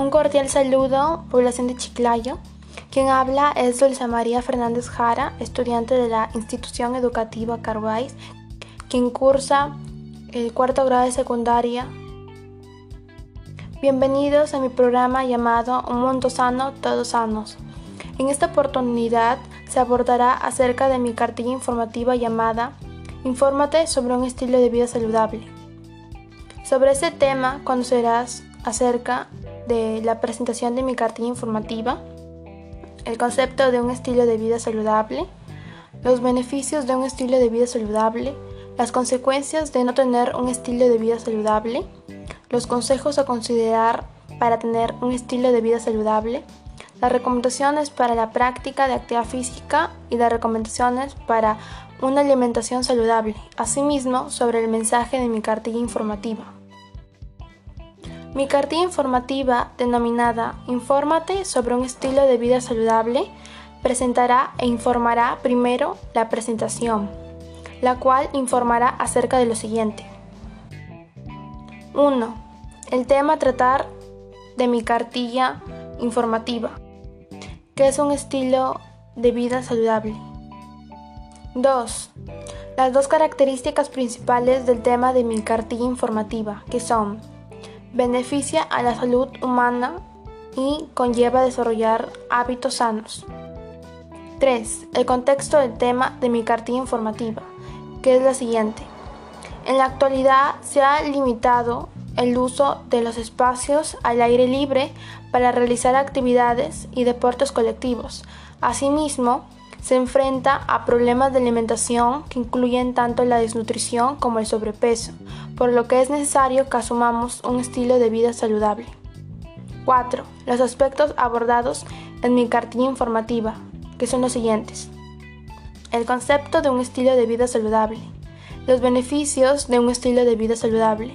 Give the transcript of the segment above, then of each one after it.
Un cordial saludo, población de Chiclayo. Quien habla es Dulce María Fernández Jara, estudiante de la institución educativa Carvais, quien cursa el cuarto grado de secundaria. Bienvenidos a mi programa llamado Un Mundo Sano, Todos Sanos. En esta oportunidad se abordará acerca de mi cartilla informativa llamada Infórmate sobre un estilo de vida saludable. Sobre este tema conocerás acerca de la presentación de mi cartilla informativa, el concepto de un estilo de vida saludable, los beneficios de un estilo de vida saludable, las consecuencias de no tener un estilo de vida saludable, los consejos a considerar para tener un estilo de vida saludable, las recomendaciones para la práctica de actividad física y las recomendaciones para una alimentación saludable, asimismo sobre el mensaje de mi cartilla informativa. Mi cartilla informativa, denominada Infórmate sobre un estilo de vida saludable, presentará e informará primero la presentación, la cual informará acerca de lo siguiente. 1. El tema tratar de mi cartilla informativa, que es un estilo de vida saludable. 2. Las dos características principales del tema de mi cartilla informativa, que son beneficia a la salud humana y conlleva desarrollar hábitos sanos. 3. El contexto del tema de mi cartilla informativa, que es la siguiente. En la actualidad se ha limitado el uso de los espacios al aire libre para realizar actividades y deportes colectivos. Asimismo, se enfrenta a problemas de alimentación que incluyen tanto la desnutrición como el sobrepeso, por lo que es necesario que asumamos un estilo de vida saludable. 4. Los aspectos abordados en mi cartilla informativa, que son los siguientes. El concepto de un estilo de vida saludable, los beneficios de un estilo de vida saludable,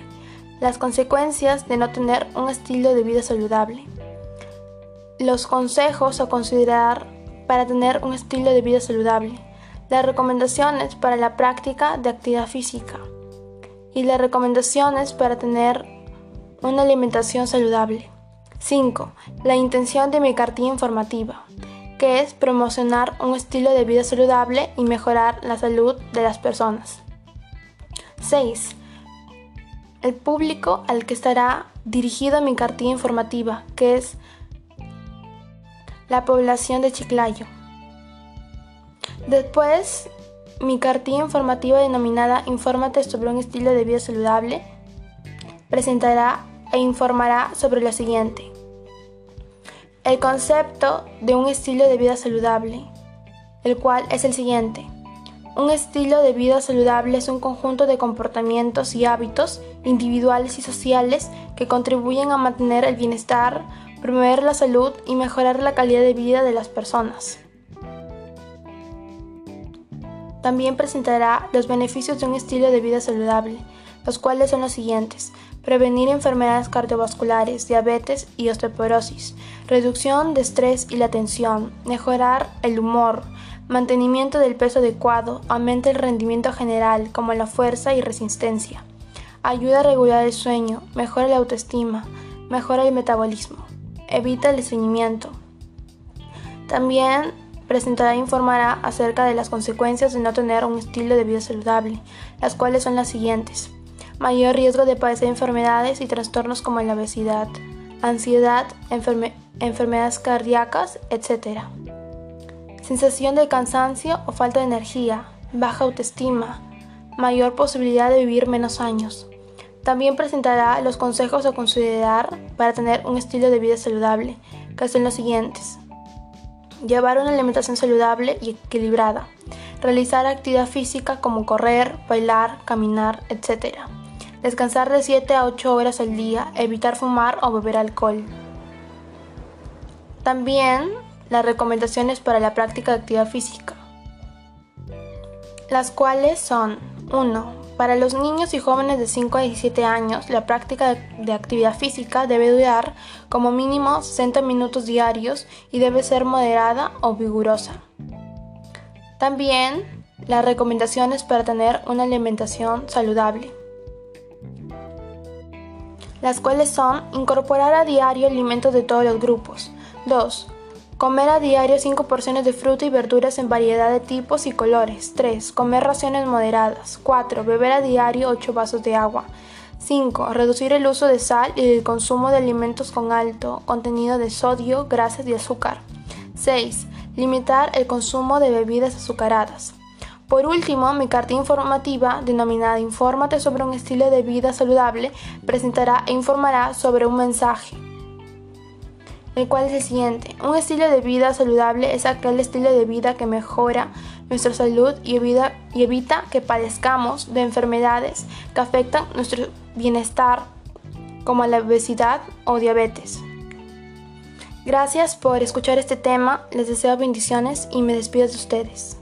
las consecuencias de no tener un estilo de vida saludable, los consejos a considerar para tener un estilo de vida saludable, las recomendaciones para la práctica de actividad física y las recomendaciones para tener una alimentación saludable. 5. La intención de mi cartilla informativa, que es promocionar un estilo de vida saludable y mejorar la salud de las personas. 6. El público al que estará dirigido mi cartilla informativa, que es la población de Chiclayo. Después, mi cartilla informativa denominada Infórmate sobre un estilo de vida saludable presentará e informará sobre lo siguiente. El concepto de un estilo de vida saludable, el cual es el siguiente. Un estilo de vida saludable es un conjunto de comportamientos y hábitos individuales y sociales que contribuyen a mantener el bienestar, promover la salud y mejorar la calidad de vida de las personas. También presentará los beneficios de un estilo de vida saludable, los cuales son los siguientes. Prevenir enfermedades cardiovasculares, diabetes y osteoporosis, reducción de estrés y la tensión, mejorar el humor, mantenimiento del peso adecuado, aumenta el rendimiento general como la fuerza y resistencia, ayuda a regular el sueño, mejora la autoestima, mejora el metabolismo evita el estreñimiento. También presentará e informará acerca de las consecuencias de no tener un estilo de vida saludable, las cuales son las siguientes. Mayor riesgo de padecer enfermedades y trastornos como la obesidad, ansiedad, enfermedades cardíacas, etc. Sensación de cansancio o falta de energía, baja autoestima, mayor posibilidad de vivir menos años, también presentará los consejos a considerar para tener un estilo de vida saludable, que son los siguientes. Llevar una alimentación saludable y equilibrada. Realizar actividad física como correr, bailar, caminar, etc. Descansar de 7 a 8 horas al día. Evitar fumar o beber alcohol. También las recomendaciones para la práctica de actividad física. Las cuales son 1 para los niños y jóvenes de 5 a 17 años, la práctica de actividad física debe durar como mínimo 60 minutos diarios y debe ser moderada o vigorosa. También las recomendaciones para tener una alimentación saludable. las cuales son incorporar a diario alimentos de todos los grupos. 2. Comer a diario 5 porciones de fruta y verduras en variedad de tipos y colores. 3. Comer raciones moderadas. 4. Beber a diario 8 vasos de agua. 5. Reducir el uso de sal y el consumo de alimentos con alto contenido de sodio, grasas y azúcar. 6. Limitar el consumo de bebidas azucaradas. Por último, mi carta informativa, denominada Infórmate sobre un estilo de vida saludable, presentará e informará sobre un mensaje, el cual es el siguiente. Un estilo de vida saludable es aquel estilo de vida que mejora nuestra salud y evita, que padezcamos de enfermedades que afectan nuestro bienestar, como la obesidad o diabetes. Gracias por escuchar este tema, les deseo bendiciones y me despido de ustedes.